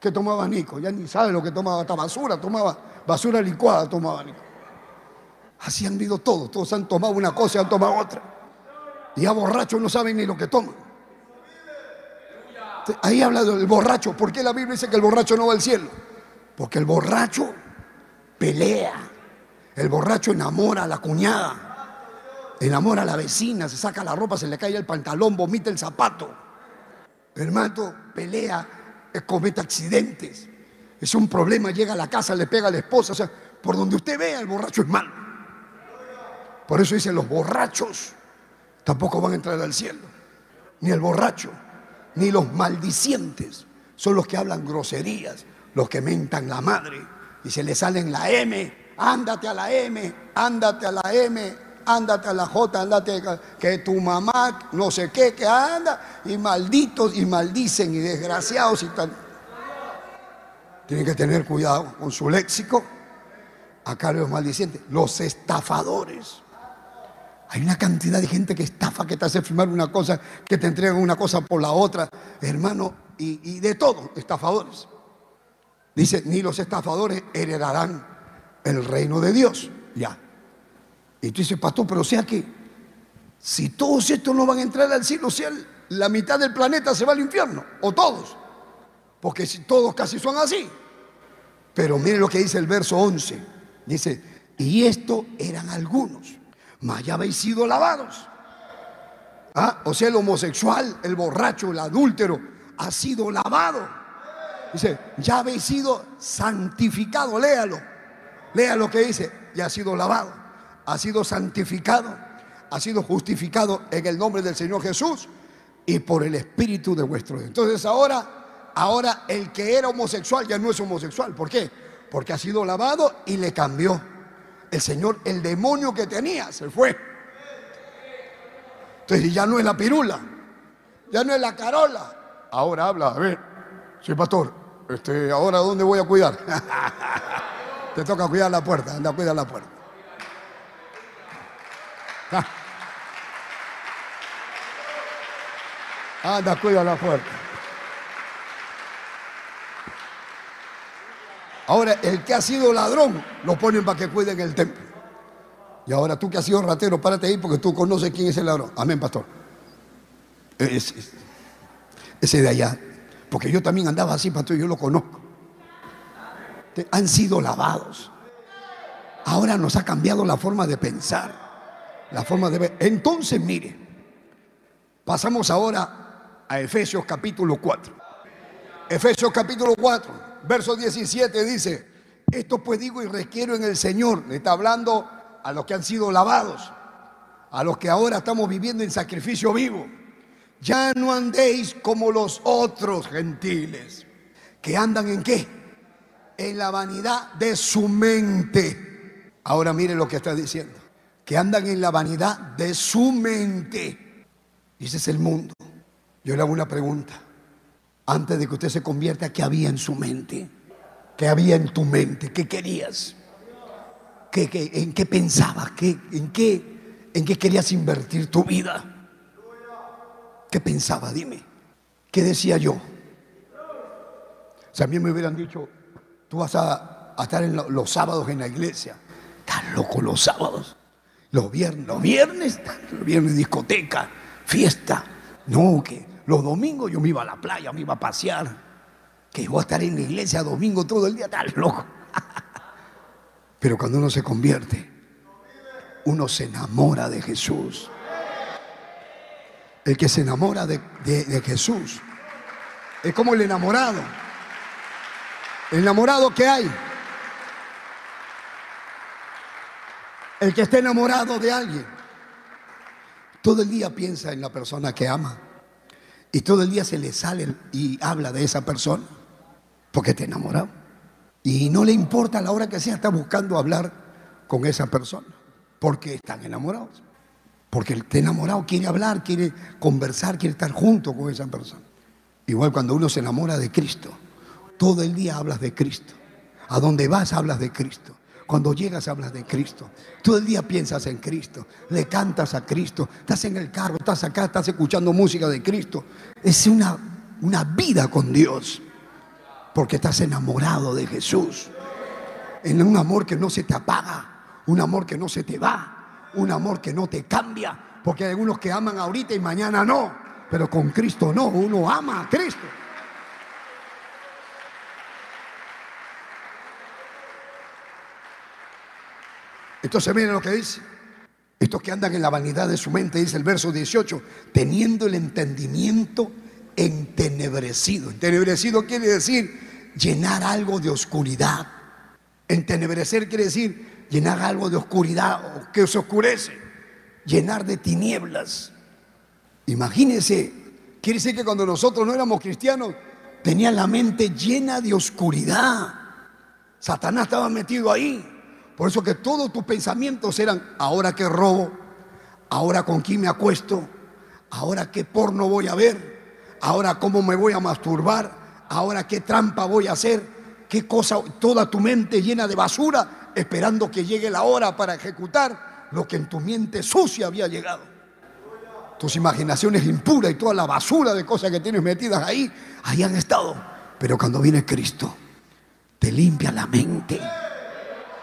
¿Qué tomaba Nico? Ya ni sabe lo que tomaba, hasta basura, tomaba basura licuada, tomaba Nico. Así han vivido todos, todos han tomado una cosa y han tomado otra. Y a borrachos no saben ni lo que toman. Ahí habla del borracho. ¿Por qué la Biblia dice que el borracho no va al cielo? Porque el borracho pelea. El borracho enamora a la cuñada, enamora a la vecina, se saca la ropa, se le cae el pantalón, vomita el zapato hermano, pelea, comete accidentes. Es un problema, llega a la casa, le pega a la esposa. O sea, por donde usted vea, el borracho es malo. Por eso dicen los borrachos tampoco van a entrar al cielo. Ni el borracho, ni los maldicientes. Son los que hablan groserías, los que mentan la madre y se le salen la M. Ándate a la M, ándate a la M, ándate a la J, ándate, que tu mamá, no sé qué, que anda, y malditos y maldicen y desgraciados y tal. Tienen que tener cuidado con su léxico. Acá los maldicientes, los estafadores. Hay una cantidad de gente que estafa, que te hace firmar una cosa, que te entregan una cosa por la otra, hermano, y, y de todo, estafadores. Dice, ni los estafadores heredarán el reino de Dios. Ya. Y tú dices, pastor, pero o sea que si todos estos no van a entrar al cielo, o sea, la mitad del planeta se va al infierno, o todos, porque si todos casi son así. Pero mire lo que dice el verso 11, dice, y esto eran algunos, mas ya habéis sido lavados. ¿Ah? O sea, el homosexual, el borracho, el adúltero, ha sido lavado. Dice, ya habéis sido santificado, léalo, lea lo que dice, ya ha sido lavado ha sido santificado, ha sido justificado en el nombre del Señor Jesús y por el Espíritu de vuestro Dios. Entonces ahora, ahora el que era homosexual ya no es homosexual. ¿Por qué? Porque ha sido lavado y le cambió. El Señor, el demonio que tenía, se fue. Entonces ya no es la pirula, ya no es la carola. Ahora habla, a ver, sí, pastor, este, ahora ¿dónde voy a cuidar? Te toca cuidar la puerta, anda a cuidar la puerta. Anda, cuida la puerta. Ahora, el que ha sido ladrón, lo ponen para que cuiden el templo. Y ahora tú que has sido ratero, párate ahí porque tú conoces quién es el ladrón. Amén, pastor. Ese, de allá. Porque yo también andaba así, pastor, yo lo conozco. Han sido lavados. Ahora nos ha cambiado la forma de pensar la forma de ver. Entonces, mire, pasamos ahora a Efesios capítulo 4. Efesios capítulo 4, verso 17 dice, Esto pues digo y requiero en el Señor. Le está hablando a los que han sido lavados, a los que ahora estamos viviendo en sacrificio vivo. Ya no andéis como los otros gentiles, que andan en qué? En la vanidad de su mente. Ahora mire lo que está diciendo, que andan en la vanidad de su mente. Y ese es el mundo. Yo le hago una pregunta. Antes de que usted se convierta, ¿qué había en su mente? ¿Qué había en tu mente? ¿Qué querías? ¿Qué, en qué pensabas? ¿Qué, en, qué, ¿En qué querías invertir tu vida? ¿Qué pensaba? Dime. ¿Qué decía yo? Si a mí me hubieran dicho, tú vas a, estar en los sábados en la iglesia. Estás loco los sábados. Los viernes, los viernes, los viernes discoteca, fiesta. No, que los domingos yo me iba a la playa, me iba a pasear. Que voy a estar en la iglesia domingo todo el día, estás loco. Pero cuando uno se convierte, uno se enamora de Jesús. El que se enamora de, Jesús es como el enamorado. El enamorado que hay. El que está enamorado de alguien. Todo el día piensa en la persona que ama. Y todo el día se le sale y habla de esa persona. Porque está enamorado. Y no le importa la hora que sea, está buscando hablar con esa persona. Porque están enamorados. Porque el enamorado quiere hablar, quiere conversar, quiere estar junto con esa persona. Igual cuando uno se enamora de Cristo, todo el día hablas de Cristo. A donde vas hablas de Cristo. Cuando llegas hablas de Cristo. Todo el día piensas en Cristo. Le cantas a Cristo. Estás en el carro, estás acá, estás escuchando música de Cristo. Es una, una vida con Dios. Porque estás enamorado de Jesús. En un amor que no se te apaga. Un amor que no se te va un amor que no te cambia, porque hay algunos que aman ahorita y mañana no, pero con Cristo no, uno ama a Cristo. Entonces miren lo que dice. Estos que andan en la vanidad de su mente, dice el verso 18, teniendo el entendimiento entenebrecido. Entenebrecido quiere decir llenar algo de oscuridad. Entenebrecer quiere decir llenar algo de oscuridad que se oscurece, llenar de tinieblas. Imagínense, quiere decir que cuando nosotros no éramos cristianos, tenían la mente llena de oscuridad. Satanás estaba metido ahí. Por eso que todos tus pensamientos eran, ahora que robo, ahora con quién me acuesto, ahora qué porno voy a ver, ahora cómo me voy a masturbar, ahora qué trampa voy a hacer, qué cosa, toda tu mente llena de basura esperando que llegue la hora para ejecutar lo que en tu mente sucia había llegado. Tus imaginaciones impuras y toda la basura de cosas que tienes metidas ahí, ahí han estado. Pero cuando viene Cristo, te limpia la mente.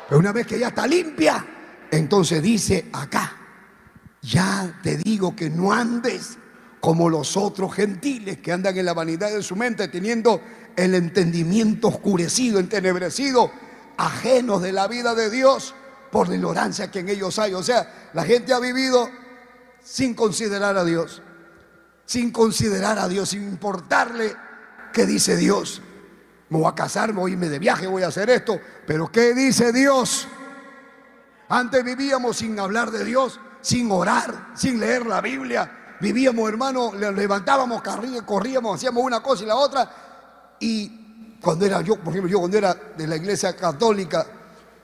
Pero una vez que ya está limpia, entonces dice acá, ya te digo que no andes como los otros gentiles que andan en la vanidad de su mente, teniendo el entendimiento oscurecido, entenebrecido ajenos de la vida de Dios por la ignorancia que en ellos hay. O sea, la gente ha vivido sin considerar a Dios, sin considerar a Dios, sin importarle qué dice Dios. Me voy a casar, voy a irme de viaje, voy a hacer esto, pero ¿qué dice Dios? Antes vivíamos sin hablar de Dios, sin orar, sin leer la Biblia. Vivíamos, hermano, levantábamos, corríamos, hacíamos una cosa y la otra. Y cuando era yo, por ejemplo, yo cuando era de la iglesia católica,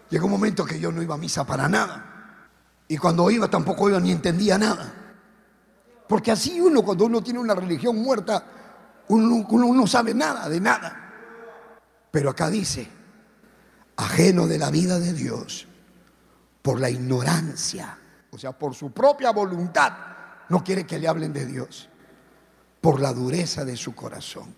llegó un momento que yo no iba a misa para nada. Y cuando iba tampoco iba ni entendía nada. Porque así uno, cuando uno tiene una religión muerta, uno no sabe nada de nada. Pero acá dice, ajeno de la vida de Dios, por la ignorancia, o sea, por su propia voluntad, no quiere que le hablen de Dios, por la dureza de su corazón.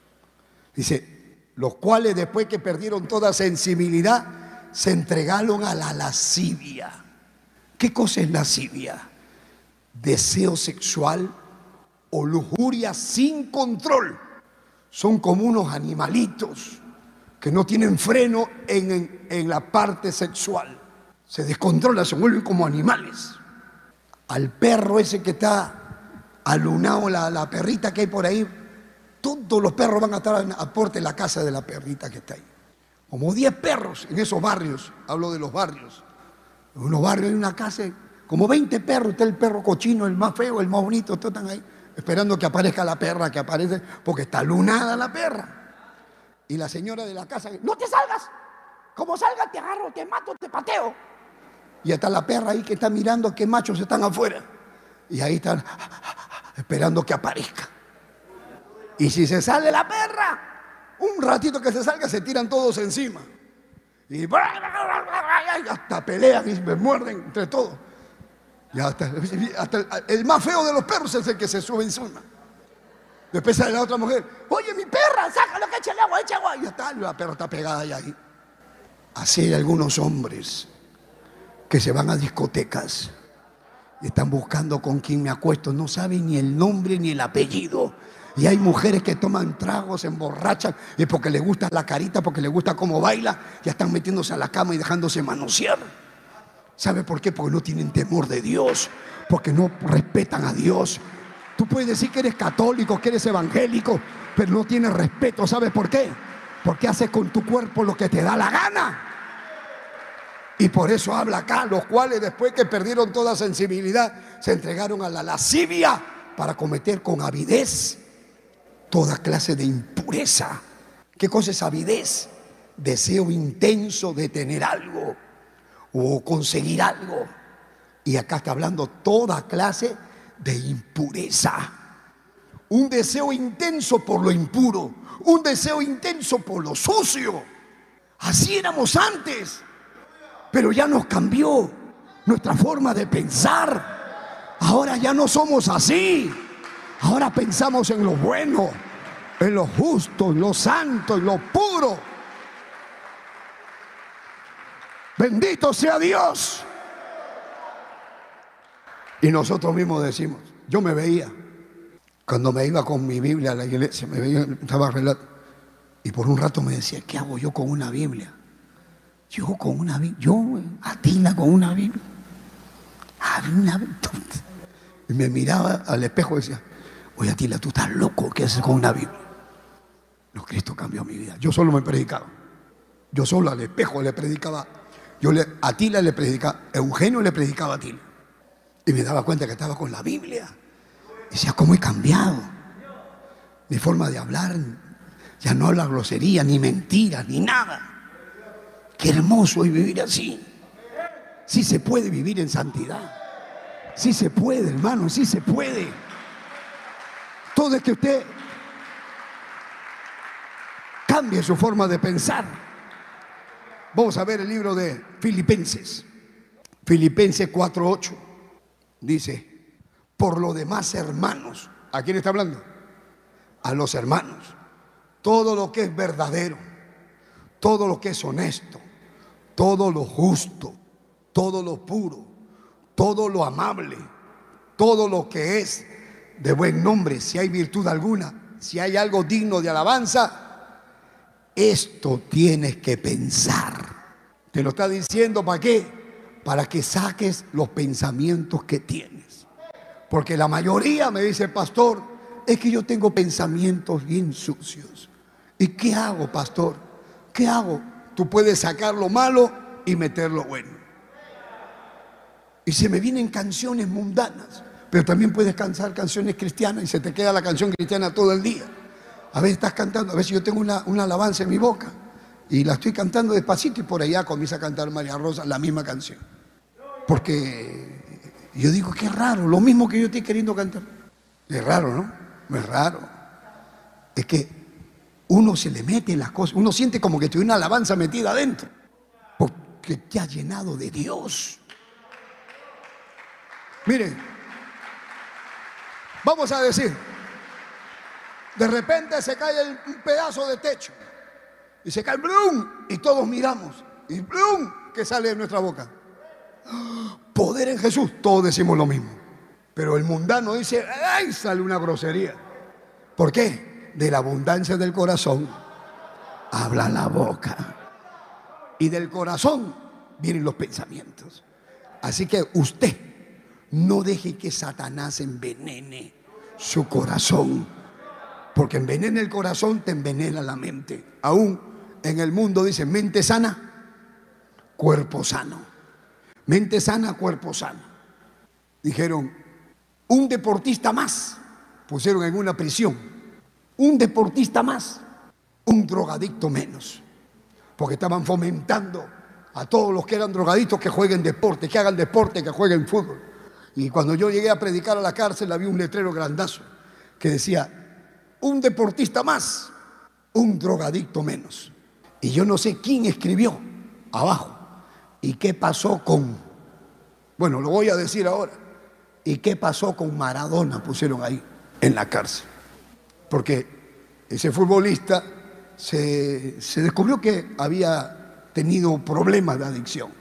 Dice, los cuales después que perdieron toda sensibilidad, se entregaron a la lascivia. ¿Qué cosa es lascivia? Deseo sexual o lujuria sin control. Son como unos animalitos que no tienen freno en, en, la parte sexual. Se descontrolan, se vuelven como animales. Al perro ese que está alunado, la, la perrita que hay por ahí, todos los perros van a estar a aporte en la casa de la perrita que está ahí. como 10 perros en esos barrios, hablo de los barrios. En unos barrios hay una casa, como 20 perros, está el perro cochino, el más feo, el más bonito, todos están ahí, esperando que aparezca la perra, que aparece, porque está lunada la perra. Y la señora de la casa, no te salgas, como salgas te agarro, te mato, te pateo. Y está la perra ahí que está mirando qué machos están afuera. Y ahí están esperando que aparezca. Y si se sale la perra, un ratito que se salga, se tiran todos encima. Y hasta pelean y me muerden entre todos. Y hasta, el, más feo de los perros es el que se sube encima. Después sale la otra mujer, oye mi perra, sácalo que el agua, echa agua. Y ya está, la perra está pegada ahí. Así hay algunos hombres que se van a discotecas y están buscando con quién me acuesto. No saben ni el nombre ni el apellido. Y hay mujeres que toman tragos, se emborrachan y porque les gusta la carita, porque les gusta cómo baila, ya están metiéndose a la cama y dejándose manosear. ¿Sabe por qué? Porque no tienen temor de Dios, porque no respetan a Dios. Tú puedes decir que eres católico, que eres evangélico, pero no tienes respeto. ¿Sabes por qué? Porque haces con tu cuerpo lo que te da la gana. Y por eso habla acá, los cuales después que perdieron toda sensibilidad, se entregaron a la lascivia para cometer con avidez toda clase de impureza. ¿Qué cosa es avidez? Deseo intenso de tener algo o conseguir algo. Y acá está hablando toda clase de impureza. Un deseo intenso por lo impuro, un deseo intenso por lo sucio. Así éramos antes. Pero ya nos cambió nuestra forma de pensar. Ahora ya no somos así. Ahora pensamos en lo bueno, en lo justo, en lo santo, en lo puro. Bendito sea Dios. Y nosotros mismos decimos, yo me veía, cuando me iba con mi Biblia a la iglesia, me veía, estaba relato, y por un rato me decía, ¿qué hago yo con una Biblia? Yo con una Biblia, yo, Atila con una Biblia. Una, y me miraba al espejo y decía, oye Atila, tú estás loco, ¿qué haces con una Biblia? No, Cristo cambió mi vida. Yo solo me predicaba. Yo solo al espejo le predicaba. Yo le, a Atila le predicaba, Eugenio le predicaba a Atila. Y me daba cuenta que estaba con la Biblia. Y decía, ¿cómo he cambiado? Mi forma de hablar, ya no habla grosería, ni mentiras, ni nada. Qué hermoso es vivir así. Sí se puede vivir en santidad. Sí se puede, hermano, sí se puede. Todo es que usted cambie su forma de pensar. Vamos a ver el libro de Filipenses. Filipenses 4:8 dice, por lo demás hermanos, ¿a quién está hablando? A los hermanos. Todo lo que es verdadero, todo lo que es honesto, todo lo justo, todo lo puro, todo lo amable, todo lo que es de buen nombre, si hay virtud alguna, si hay algo digno de alabanza, esto tienes que pensar. Te lo está diciendo para qué? Para que saques los pensamientos que tienes. Porque la mayoría me dice, pastor, es que yo tengo pensamientos bien sucios. ¿Y qué hago, pastor? ¿Qué hago? Tú puedes sacar lo malo y meter lo bueno. Y se me vienen canciones mundanas, pero también puedes cantar canciones cristianas y se te queda la canción cristiana todo el día. A veces estás cantando, a veces yo tengo una, alabanza en mi boca y la estoy cantando despacito y por allá comienza a cantar María Rosa la misma canción. Porque yo digo, qué raro, lo mismo que yo estoy queriendo cantar. Es raro, ¿no? No es raro. Es que uno se le mete en las cosas, uno siente como que tiene una alabanza metida adentro, porque te ha llenado de Dios. Miren, vamos a decir, de repente se cae un pedazo de techo y se cae blum y todos miramos y blum que sale de nuestra boca. Poder en Jesús, todos decimos lo mismo. Pero el mundano dice, ¡ay! sale una grosería. ¿Por qué? de la abundancia del corazón habla la boca. Y del corazón vienen los pensamientos. Así que usted no deje que Satanás envenene su corazón. Porque envenena el corazón, te envenena la mente. Aún en el mundo dice mente sana, cuerpo sano. Mente sana, cuerpo sano. Dijeron, un deportista más pusieron en una prisión. Un deportista más, un drogadicto menos. Porque estaban fomentando a todos los que eran drogadictos que jueguen deporte, que hagan deporte, que jueguen fútbol. Y cuando yo llegué a predicar a la cárcel había un letrero grandazo que decía, un deportista más, un drogadicto menos. Y yo no sé quién escribió abajo. ¿Y qué pasó con, bueno, lo voy a decir ahora, ¿y qué pasó con Maradona? Pusieron ahí en la cárcel. Porque ese futbolista se, se descubrió que había tenido problemas de adicción.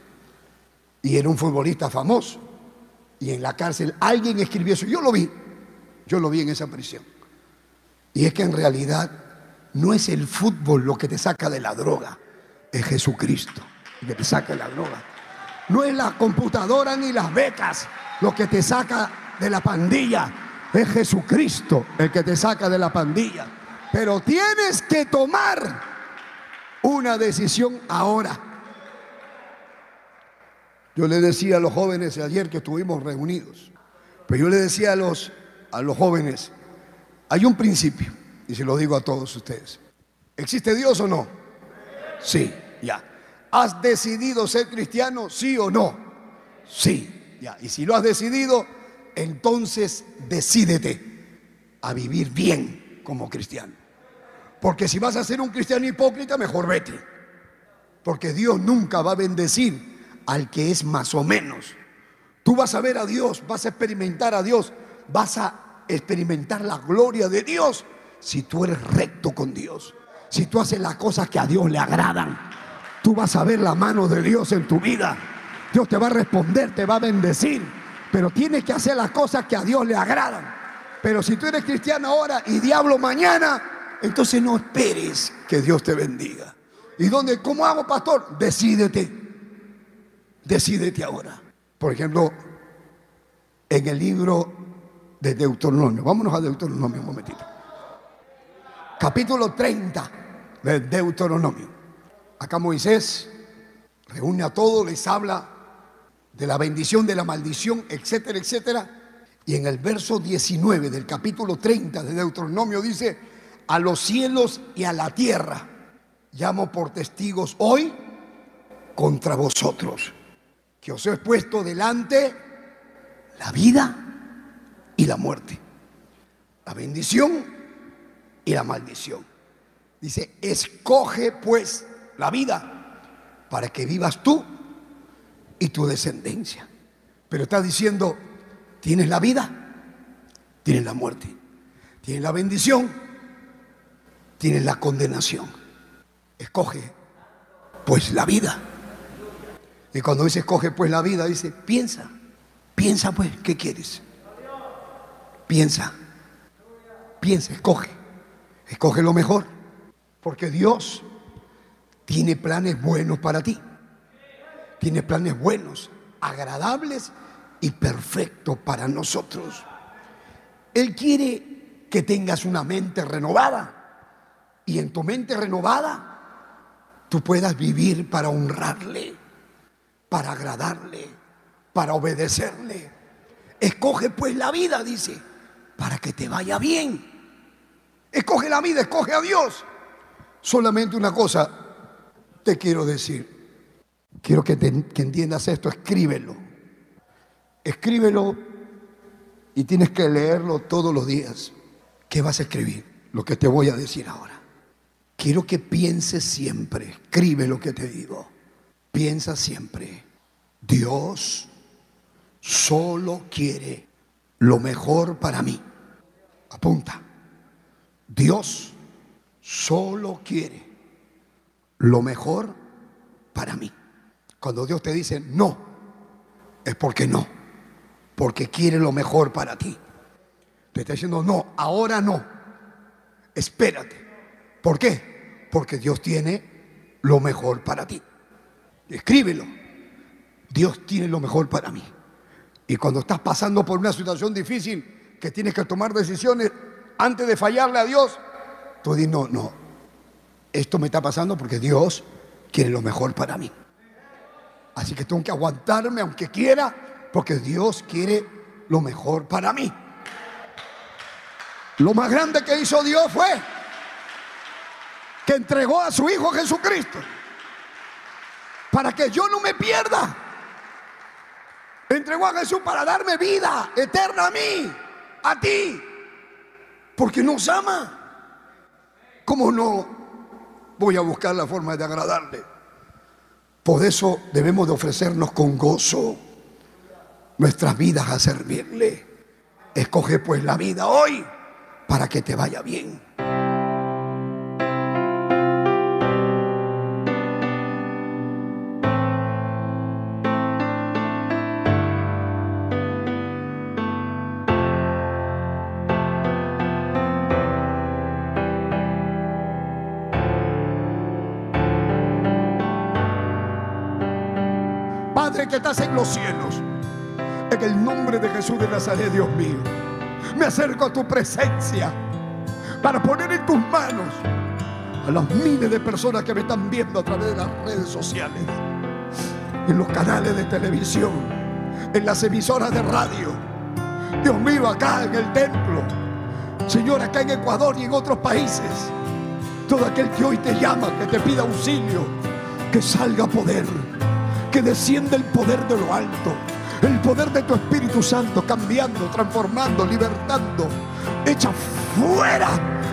Y era un futbolista famoso. Y en la cárcel alguien escribió eso. Yo lo vi. Yo lo vi en esa prisión. Y es que en realidad no es el fútbol lo que te saca de la droga, es Jesucristo que te saca de la droga. No es la computadora ni las becas lo que te saca de la pandilla, es Jesucristo el que te saca de la pandilla. Pero tienes que tomar una decisión ahora. Yo le decía a los jóvenes ayer que estuvimos reunidos, pero yo le decía a los, a los jóvenes, hay un principio y se lo digo a todos ustedes. ¿Existe Dios o no? Sí, ya. ¿Has decidido ser cristiano, sí o no? Sí, ya. Y si lo has decidido, entonces decídete a vivir bien como cristiano. Porque si vas a ser un cristiano hipócrita, mejor vete. Porque Dios nunca va a bendecir al que es más o menos. Tú vas a ver a Dios, vas a experimentar a Dios, vas a experimentar la gloria de Dios si tú eres recto con Dios, si tú haces las cosas que a Dios le agradan, tú vas a ver la mano de Dios en tu vida. Dios te va a responder, te va a bendecir, pero tienes que hacer las cosas que a Dios le agradan. Pero si tú eres cristiano ahora y diablo mañana, entonces no esperes que Dios te bendiga. ¿Y dónde? ¿Cómo hago, pastor? Decídete. Decídete ahora. Por ejemplo, en el libro de Deuteronomio. Vámonos a Deuteronomio un momentito capítulo 30 del Deuteronomio. Acá Moisés reúne a todos, les habla de la bendición, de la maldición, etcétera, etcétera. Y en el verso 19 del capítulo 30 de Deuteronomio dice, a los cielos y a la tierra llamo por testigos hoy contra vosotros, que os he puesto delante la vida y la muerte, la bendición y la maldición. Dice, escoge pues la vida para que vivas tú y tu descendencia. Pero está diciendo, tienes la vida, tienes la muerte, tienes la bendición, tienes la condenación. Escoge pues la vida. Y cuando dice escoge pues la vida, dice, piensa, piensa pues, ¿qué quieres? Piensa, piensa, escoge. Escoge lo mejor, porque Dios tiene planes buenos para ti. Tiene planes buenos, agradables y perfectos para nosotros. Él quiere que tengas una mente renovada y en tu mente renovada tú puedas vivir para honrarle, para agradarle, para obedecerle. Escoge pues la vida, dice, para que te vaya bien Escoge la vida, escoge a Dios. Solamente una cosa te quiero decir. Quiero que, entiendas esto, escríbelo. Escríbelo y tienes que leerlo todos los días. ¿Qué vas a escribir? Lo que te voy a decir ahora. Quiero que pienses siempre, escribe lo que te digo. Piensa siempre, Dios solo quiere lo mejor para mí. Apunta. Dios solo quiere lo mejor para mí. Cuando Dios te dice no, es porque no, porque quiere lo mejor para ti. Te está diciendo no, ahora no, espérate. ¿Por qué? Porque Dios tiene lo mejor para ti. Escríbelo. Dios tiene lo mejor para mí. Y cuando estás pasando por una situación difícil, que tienes que tomar decisiones, antes de fallarle a Dios, tú di, no, no, esto me está pasando porque Dios quiere lo mejor para mí. Así que tengo que aguantarme aunque quiera, porque Dios quiere lo mejor para mí. Lo más grande que hizo Dios fue que entregó a su Hijo Jesucristo para que yo no me pierda. Entregó a Jesús para darme vida eterna a mí, a ti, porque nos ama. ¿Cómo no voy a buscar la forma de agradarle? Por eso debemos de ofrecernos con gozo nuestras vidas a servirle. Escoge pues la vida hoy para que te vaya bien. Estás en los cielos, en el nombre de Jesús de Nazaret, Dios mío, me acerco a tu presencia para poner en tus manos a las miles de personas que me están viendo a través de las redes sociales, en los canales de televisión, en las emisoras de radio. Dios mío, acá en el templo, Señor, acá en Ecuador y en otros países. Todo aquel que hoy te llama, que te pida auxilio, que salga poder, que descienda el poder de lo alto, el poder de tu Espíritu Santo, cambiando, transformando, libertando. Echa fuera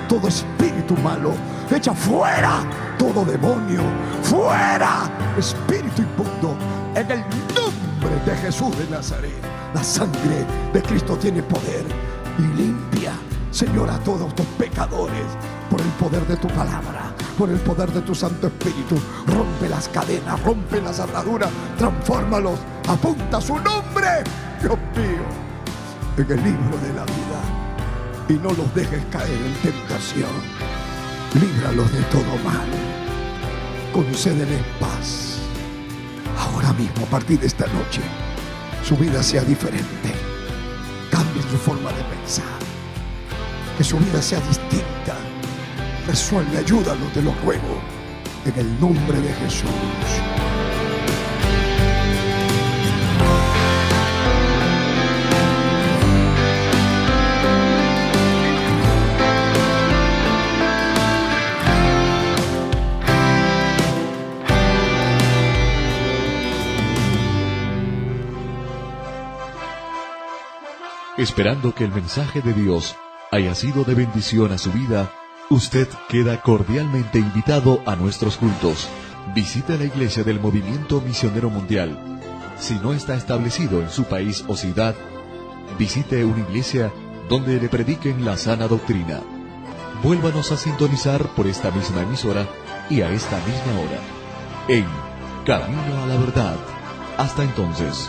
todo espíritu malo, echa fuera todo demonio, fuera espíritu inmundo, en el nombre de Jesús de Nazaret. La sangre de Cristo tiene poder y limpia, Señor, a todos tus pecadores por el poder de tu palabra, por el poder de tu Santo Espíritu. Rompe las cadenas, rompe las ataduras, transfórmalos, apunta su nombre, Dios mío, en el libro de la vida. Y no los dejes caer en tentación. Líbralos de todo mal. Concédeles paz. Ahora mismo, a partir de esta noche, su vida sea diferente. Cambie su forma de pensar. Que su vida sea distinta resuelve, ayúdalo, te lo ruego, en el nombre de Jesús. Esperando que el mensaje de Dios haya sido de bendición a su vida, Usted queda cordialmente invitado a nuestros cultos. Visite la iglesia del Movimiento Misionero Mundial. Si no está establecido en su país o ciudad, visite una iglesia donde le prediquen la sana doctrina. Vuélvanos a sintonizar por esta misma emisora y a esta misma hora. En Camino a la Verdad. Hasta entonces.